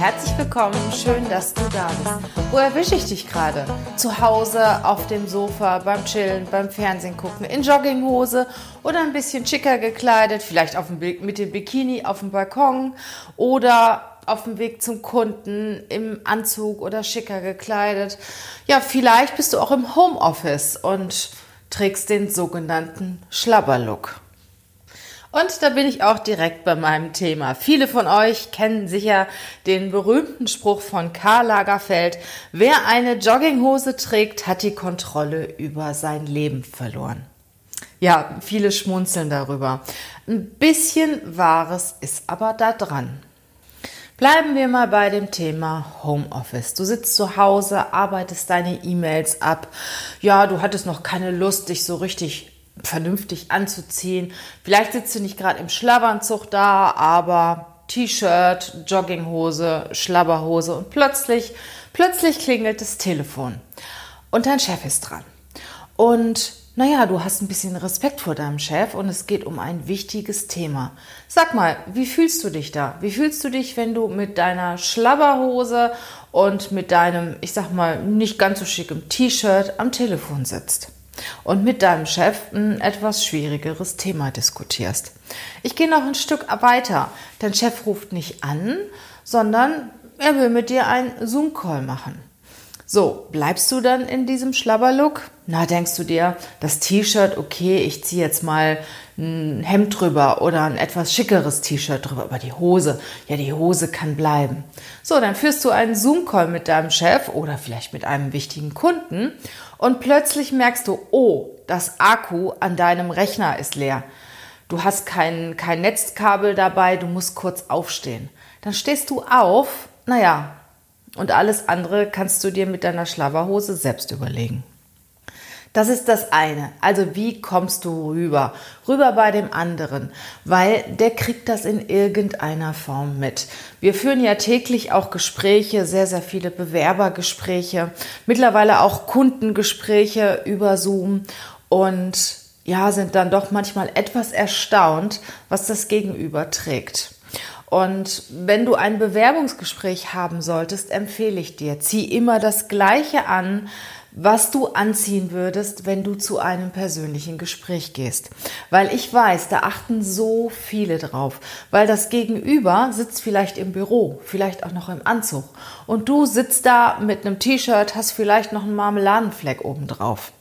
Herzlich willkommen. Schön, dass du da bist. Wo erwische ich dich gerade? Zu Hause, auf dem Sofa, beim Chillen, beim Fernsehen gucken, in Jogginghose oder ein bisschen schicker gekleidet, vielleicht auf dem, mit dem Bikini auf dem Balkon oder auf dem Weg zum Kunden im Anzug oder schicker gekleidet. Ja, vielleicht bist du auch im Homeoffice und trägst den sogenannten Schlabberlook. Und da bin ich auch direkt bei meinem Thema. Viele von euch kennen sicher den berühmten Spruch von Karl Lagerfeld, wer eine Jogginghose trägt, hat die Kontrolle über sein Leben verloren. Ja, viele schmunzeln darüber. Ein bisschen Wahres ist aber da dran. Bleiben wir mal bei dem Thema Homeoffice. Du sitzt zu Hause, arbeitest deine E-Mails ab. Ja, du hattest noch keine Lust, dich so richtig vernünftig anzuziehen. Vielleicht sitzt du nicht gerade im Schlabbernzug da, aber T-Shirt, Jogginghose, Schlabberhose und plötzlich, plötzlich klingelt das Telefon und dein Chef ist dran. Und naja, du hast ein bisschen Respekt vor deinem Chef und es geht um ein wichtiges Thema. Sag mal, wie fühlst du dich da? Wie fühlst du dich, wenn du mit deiner Schlabberhose und mit deinem, ich sag mal, nicht ganz so schickem T-Shirt am Telefon sitzt? Und mit deinem Chef ein etwas schwierigeres Thema diskutierst. Ich gehe noch ein Stück weiter. Dein Chef ruft nicht an, sondern er will mit dir einen Zoom-Call machen. So, bleibst du dann in diesem Schlabberlook? Na, denkst du dir, das T-Shirt, okay, ich ziehe jetzt mal ein Hemd drüber oder ein etwas schickeres T-Shirt drüber, aber die Hose, ja, die Hose kann bleiben. So, dann führst du einen Zoom-Call mit deinem Chef oder vielleicht mit einem wichtigen Kunden und plötzlich merkst du, oh, das Akku an deinem Rechner ist leer. Du hast kein, kein Netzkabel dabei, du musst kurz aufstehen. Dann stehst du auf, naja, und alles andere kannst du dir mit deiner Schlabberhose selbst überlegen. Das ist das eine. Also wie kommst du rüber? Rüber bei dem anderen, weil der kriegt das in irgendeiner Form mit. Wir führen ja täglich auch Gespräche, sehr, sehr viele Bewerbergespräche, mittlerweile auch Kundengespräche über Zoom und ja, sind dann doch manchmal etwas erstaunt, was das Gegenüber trägt. Und wenn du ein Bewerbungsgespräch haben solltest, empfehle ich dir, zieh immer das Gleiche an, was du anziehen würdest, wenn du zu einem persönlichen Gespräch gehst. Weil ich weiß, da achten so viele drauf. Weil das Gegenüber sitzt vielleicht im Büro, vielleicht auch noch im Anzug. Und du sitzt da mit einem T-Shirt, hast vielleicht noch einen Marmeladenfleck oben drauf.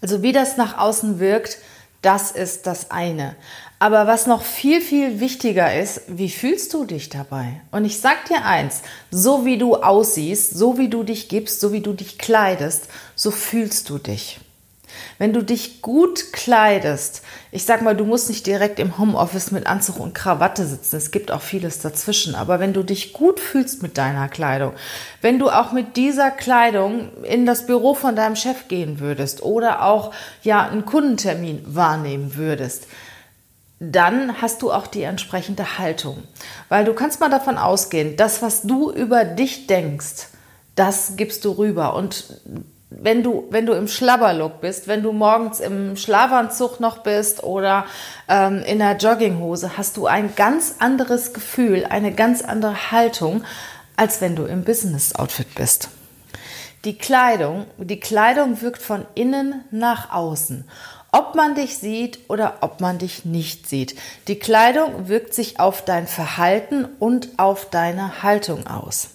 Also wie das nach außen wirkt, das ist das eine. Aber was noch viel, viel wichtiger ist, wie fühlst du dich dabei? Und ich sag dir eins, so wie du aussiehst, so wie du dich gibst, so wie du dich kleidest, so fühlst du dich. Wenn du dich gut kleidest, ich sag mal, du musst nicht direkt im Homeoffice mit Anzug und Krawatte sitzen, es gibt auch vieles dazwischen, aber wenn du dich gut fühlst mit deiner Kleidung, wenn du auch mit dieser Kleidung in das Büro von deinem Chef gehen würdest oder auch ja einen Kundentermin wahrnehmen würdest, dann hast du auch die entsprechende Haltung. Weil du kannst mal davon ausgehen, das, was du über dich denkst, das gibst du rüber. Und wenn du, wenn du im Schlabberlook bist, wenn du morgens im Schlafanzug noch bist oder ähm, in der Jogginghose, hast du ein ganz anderes Gefühl, eine ganz andere Haltung, als wenn du im Business-Outfit bist. Die Kleidung, die Kleidung wirkt von innen nach außen ob man dich sieht oder ob man dich nicht sieht. Die Kleidung wirkt sich auf dein Verhalten und auf deine Haltung aus.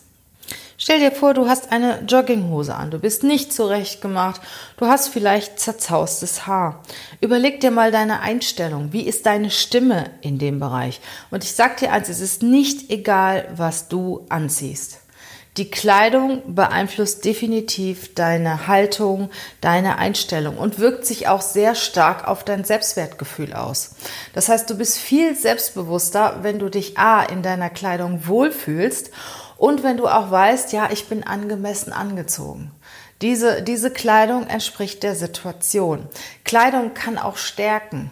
Stell dir vor, du hast eine Jogginghose an, du bist nicht zurechtgemacht, du hast vielleicht zerzaustes Haar. Überleg dir mal deine Einstellung, wie ist deine Stimme in dem Bereich? Und ich sag dir eins, es ist nicht egal, was du anziehst. Die Kleidung beeinflusst definitiv deine Haltung, deine Einstellung und wirkt sich auch sehr stark auf dein Selbstwertgefühl aus. Das heißt, du bist viel selbstbewusster, wenn du dich A in deiner Kleidung wohlfühlst und wenn du auch weißt, ja, ich bin angemessen angezogen. Diese, diese Kleidung entspricht der Situation. Kleidung kann auch stärken.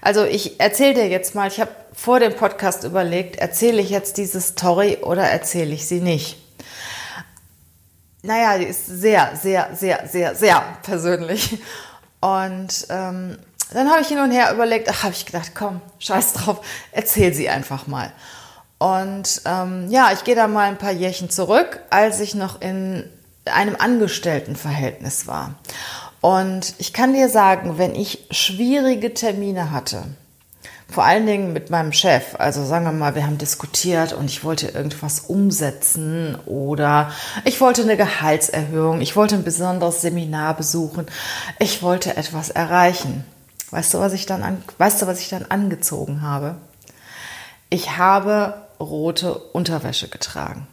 Also ich erzähle dir jetzt mal, ich habe vor dem Podcast überlegt, erzähle ich jetzt diese Story oder erzähle ich sie nicht? Naja, die ist sehr, sehr, sehr, sehr, sehr persönlich. Und ähm, dann habe ich hin und her überlegt, ach, habe ich gedacht, komm, scheiß drauf, erzähl sie einfach mal. Und ähm, ja, ich gehe da mal ein paar Jährchen zurück, als ich noch in einem Angestelltenverhältnis war. Und ich kann dir sagen, wenn ich schwierige Termine hatte, vor allen Dingen mit meinem Chef, also sagen wir mal, wir haben diskutiert und ich wollte irgendwas umsetzen oder ich wollte eine Gehaltserhöhung, ich wollte ein besonderes Seminar besuchen, ich wollte etwas erreichen. Weißt du, was ich dann an, weißt du, was ich dann angezogen habe? Ich habe rote Unterwäsche getragen.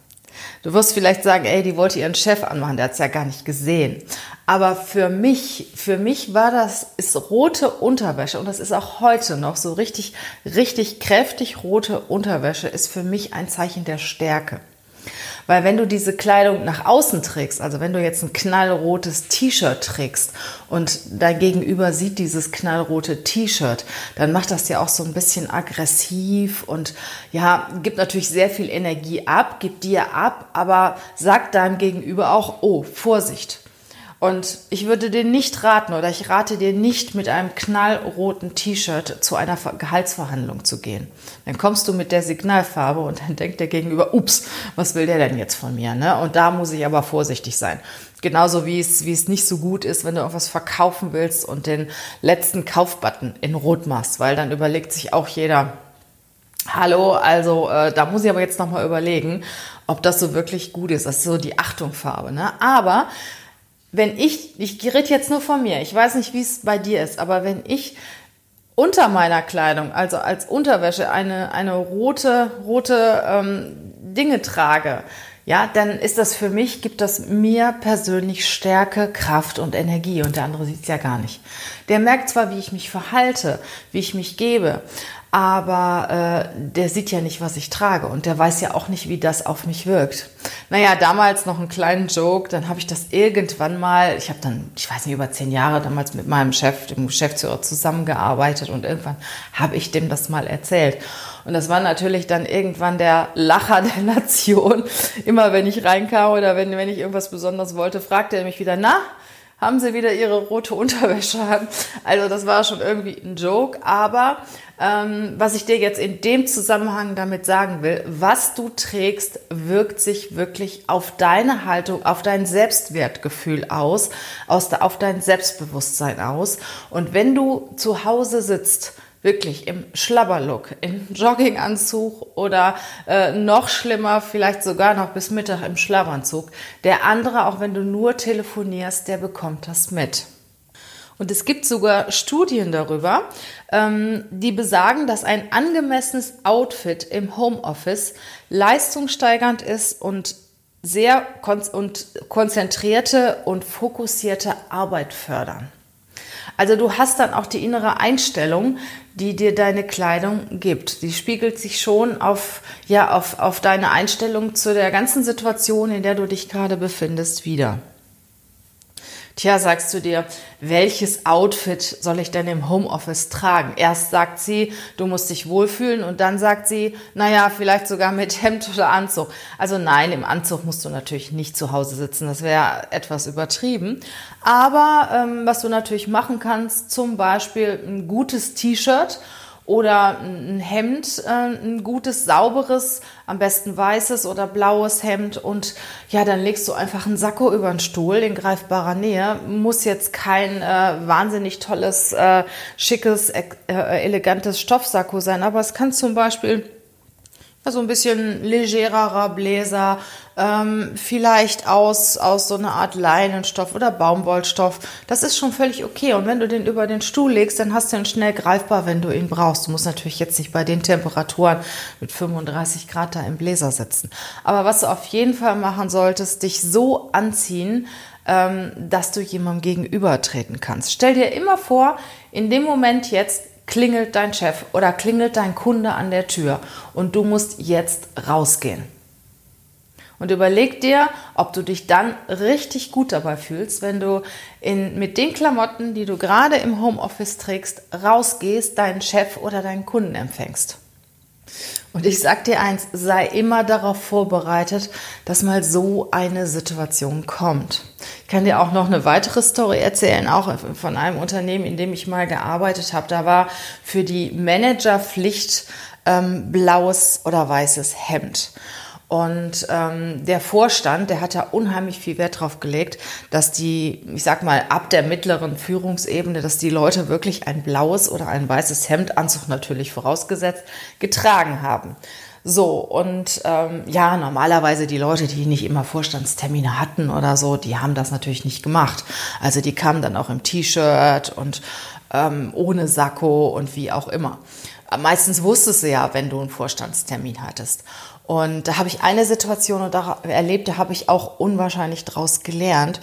Du wirst vielleicht sagen, ey, die wollte ihren Chef anmachen, der hat es ja gar nicht gesehen. Aber für mich, für mich war das, ist rote Unterwäsche und das ist auch heute noch so richtig, richtig kräftig rote Unterwäsche ist für mich ein Zeichen der Stärke. Weil wenn du diese Kleidung nach außen trägst, also wenn du jetzt ein knallrotes T-Shirt trägst und dein Gegenüber sieht dieses knallrote T-Shirt, dann macht das ja auch so ein bisschen aggressiv und ja, gibt natürlich sehr viel Energie ab, gibt dir ab, aber sagt deinem Gegenüber auch, oh, Vorsicht. Und ich würde dir nicht raten oder ich rate dir nicht mit einem knallroten T-Shirt zu einer Gehaltsverhandlung zu gehen. Dann kommst du mit der Signalfarbe und dann denkt der Gegenüber, ups, was will der denn jetzt von mir? Ne? Und da muss ich aber vorsichtig sein. Genauso wie es, wie es nicht so gut ist, wenn du irgendwas verkaufen willst und den letzten Kaufbutton in Rot machst, weil dann überlegt sich auch jeder, Hallo, also äh, da muss ich aber jetzt nochmal überlegen, ob das so wirklich gut ist. Das ist so die Achtungfarbe. Ne? Aber wenn ich, ich rede jetzt nur von mir, ich weiß nicht, wie es bei dir ist, aber wenn ich unter meiner Kleidung, also als Unterwäsche, eine, eine rote, rote ähm, Dinge trage, ja, dann ist das für mich, gibt das mir persönlich Stärke, Kraft und Energie und der andere sieht es ja gar nicht. Der merkt zwar, wie ich mich verhalte, wie ich mich gebe, aber äh, der sieht ja nicht, was ich trage und der weiß ja auch nicht, wie das auf mich wirkt. Naja, damals noch einen kleinen Joke, dann habe ich das irgendwann mal, ich habe dann, ich weiß nicht, über zehn Jahre damals mit meinem Chef, dem Geschäftsführer zusammengearbeitet und irgendwann habe ich dem das mal erzählt. Und das war natürlich dann irgendwann der Lacher der Nation. Immer wenn ich reinkam oder wenn, wenn ich irgendwas Besonderes wollte, fragte er mich wieder, na, haben sie wieder ihre rote Unterwäsche an. Also das war schon irgendwie ein Joke, aber ähm, was ich dir jetzt in dem Zusammenhang damit sagen will, was du trägst, wirkt sich wirklich auf deine Haltung, auf dein Selbstwertgefühl aus, aus auf dein Selbstbewusstsein aus. Und wenn du zu Hause sitzt, wirklich im Schlabberlook, im Jogginganzug oder äh, noch schlimmer, vielleicht sogar noch bis Mittag im Schlabberanzug. Der andere, auch wenn du nur telefonierst, der bekommt das mit. Und es gibt sogar Studien darüber, ähm, die besagen, dass ein angemessenes Outfit im Homeoffice leistungssteigernd ist und sehr kon und konzentrierte und fokussierte Arbeit fördern. Also du hast dann auch die innere Einstellung, die dir deine Kleidung gibt. Die spiegelt sich schon auf, ja, auf, auf deine Einstellung zu der ganzen Situation, in der du dich gerade befindest, wieder. Tja, sagst du dir, welches Outfit soll ich denn im Homeoffice tragen? Erst sagt sie, du musst dich wohlfühlen und dann sagt sie, naja, vielleicht sogar mit Hemd oder Anzug. Also nein, im Anzug musst du natürlich nicht zu Hause sitzen, das wäre etwas übertrieben. Aber ähm, was du natürlich machen kannst, zum Beispiel ein gutes T-Shirt oder ein Hemd, äh, ein gutes, sauberes, am besten weißes oder blaues Hemd und ja, dann legst du einfach einen Sakko über den Stuhl in greifbarer Nähe. Muss jetzt kein äh, wahnsinnig tolles, äh, schickes, äh, elegantes Stoffsakko sein, aber es kann zum Beispiel so ein bisschen legererer Bläser, ähm, vielleicht aus, aus so einer Art Leinenstoff oder Baumwollstoff. Das ist schon völlig okay. Und wenn du den über den Stuhl legst, dann hast du ihn schnell greifbar, wenn du ihn brauchst. Du musst natürlich jetzt nicht bei den Temperaturen mit 35 Grad da im Bläser sitzen. Aber was du auf jeden Fall machen solltest, dich so anziehen, ähm, dass du jemandem gegenübertreten kannst. Stell dir immer vor, in dem Moment jetzt klingelt dein Chef oder klingelt dein Kunde an der Tür und du musst jetzt rausgehen. Und überleg dir, ob du dich dann richtig gut dabei fühlst, wenn du in, mit den Klamotten, die du gerade im Homeoffice trägst, rausgehst, deinen Chef oder deinen Kunden empfängst. Und ich sag dir eins, sei immer darauf vorbereitet, dass mal so eine Situation kommt. Ich kann dir auch noch eine weitere Story erzählen, auch von einem Unternehmen, in dem ich mal gearbeitet habe. Da war für die Managerpflicht ähm, blaues oder weißes Hemd. Und ähm, der Vorstand, der hat da unheimlich viel Wert drauf gelegt, dass die, ich sag mal, ab der mittleren Führungsebene, dass die Leute wirklich ein blaues oder ein weißes Hemd, Anzug natürlich vorausgesetzt, getragen haben. So, und ähm, ja, normalerweise die Leute, die nicht immer Vorstandstermine hatten oder so, die haben das natürlich nicht gemacht. Also die kamen dann auch im T-Shirt und ähm, ohne Sakko und wie auch immer. Meistens wusstest du ja, wenn du einen Vorstandstermin hattest. Und da habe ich eine Situation erlebt, da habe ich auch unwahrscheinlich draus gelernt.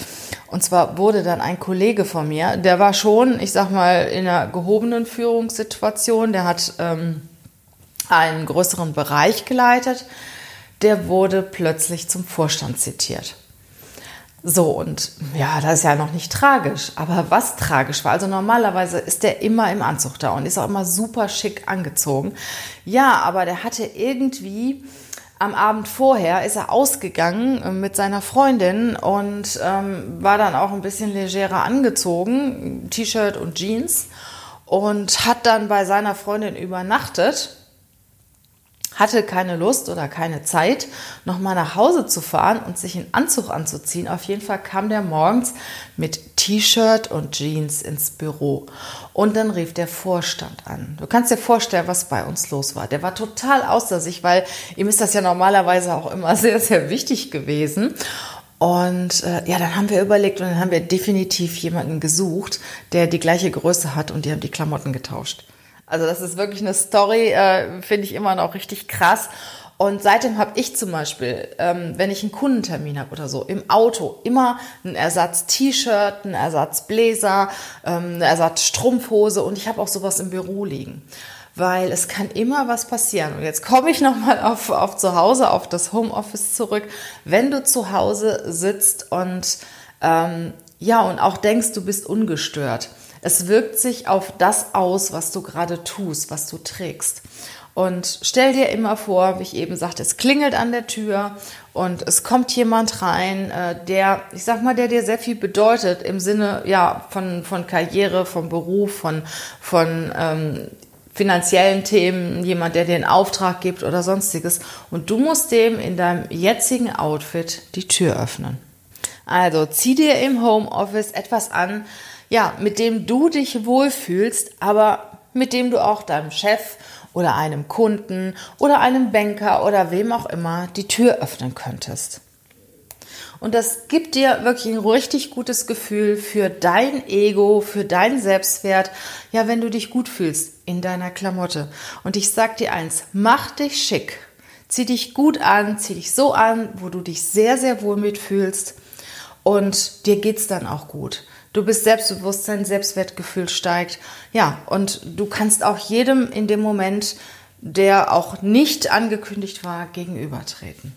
Und zwar wurde dann ein Kollege von mir, der war schon, ich sag mal, in einer gehobenen Führungssituation, der hat ähm, einen größeren Bereich geleitet, der wurde plötzlich zum Vorstand zitiert. So, und ja, das ist ja noch nicht tragisch. Aber was tragisch war, also normalerweise ist der immer im Anzug da und ist auch immer super schick angezogen. Ja, aber der hatte irgendwie am Abend vorher ist er ausgegangen äh, mit seiner Freundin und ähm, war dann auch ein bisschen legerer angezogen, T-Shirt und Jeans und hat dann bei seiner Freundin übernachtet hatte keine Lust oder keine Zeit, nochmal nach Hause zu fahren und sich einen Anzug anzuziehen. Auf jeden Fall kam der morgens mit T-Shirt und Jeans ins Büro. Und dann rief der Vorstand an. Du kannst dir vorstellen, was bei uns los war. Der war total außer sich, weil ihm ist das ja normalerweise auch immer sehr, sehr wichtig gewesen. Und äh, ja, dann haben wir überlegt und dann haben wir definitiv jemanden gesucht, der die gleiche Größe hat und die haben die Klamotten getauscht. Also das ist wirklich eine Story, äh, finde ich immer noch richtig krass. Und seitdem habe ich zum Beispiel, ähm, wenn ich einen Kundentermin habe oder so, im Auto immer einen Ersatz T-Shirt, einen Ersatz Bläser, ähm, eine Ersatz Strumpfhose und ich habe auch sowas im Büro liegen. Weil es kann immer was passieren. Und jetzt komme ich nochmal auf, auf zu Hause, auf das Homeoffice zurück. Wenn du zu Hause sitzt und ähm, ja, und auch denkst, du bist ungestört es wirkt sich auf das aus, was du gerade tust, was du trägst. Und stell dir immer vor, wie ich eben sagte, es klingelt an der Tür und es kommt jemand rein, äh, der, ich sag mal, der dir sehr viel bedeutet im Sinne ja von, von Karriere, vom Beruf, von, von ähm, finanziellen Themen, jemand, der dir einen Auftrag gibt oder sonstiges. Und du musst dem in deinem jetzigen Outfit die Tür öffnen. Also zieh dir im Homeoffice etwas an, ja, mit dem du dich wohlfühlst, aber mit dem du auch deinem Chef oder einem Kunden oder einem Banker oder wem auch immer die Tür öffnen könntest. Und das gibt dir wirklich ein richtig gutes Gefühl für dein Ego, für deinen Selbstwert, ja, wenn du dich gut fühlst in deiner Klamotte. Und ich sag dir eins, mach dich schick. Zieh dich gut an, zieh dich so an, wo du dich sehr, sehr wohl mitfühlst und dir geht's dann auch gut. Du bist selbstbewusst, dein Selbstwertgefühl steigt. Ja, und du kannst auch jedem in dem Moment, der auch nicht angekündigt war, gegenübertreten.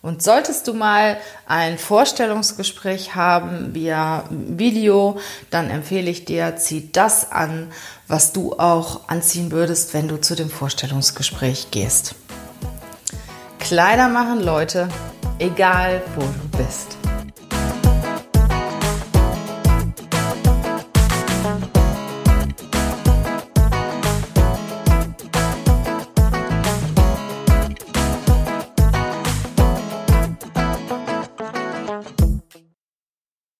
Und solltest du mal ein Vorstellungsgespräch haben via Video, dann empfehle ich dir, zieh das an, was du auch anziehen würdest, wenn du zu dem Vorstellungsgespräch gehst. Kleider machen Leute, egal wo du bist.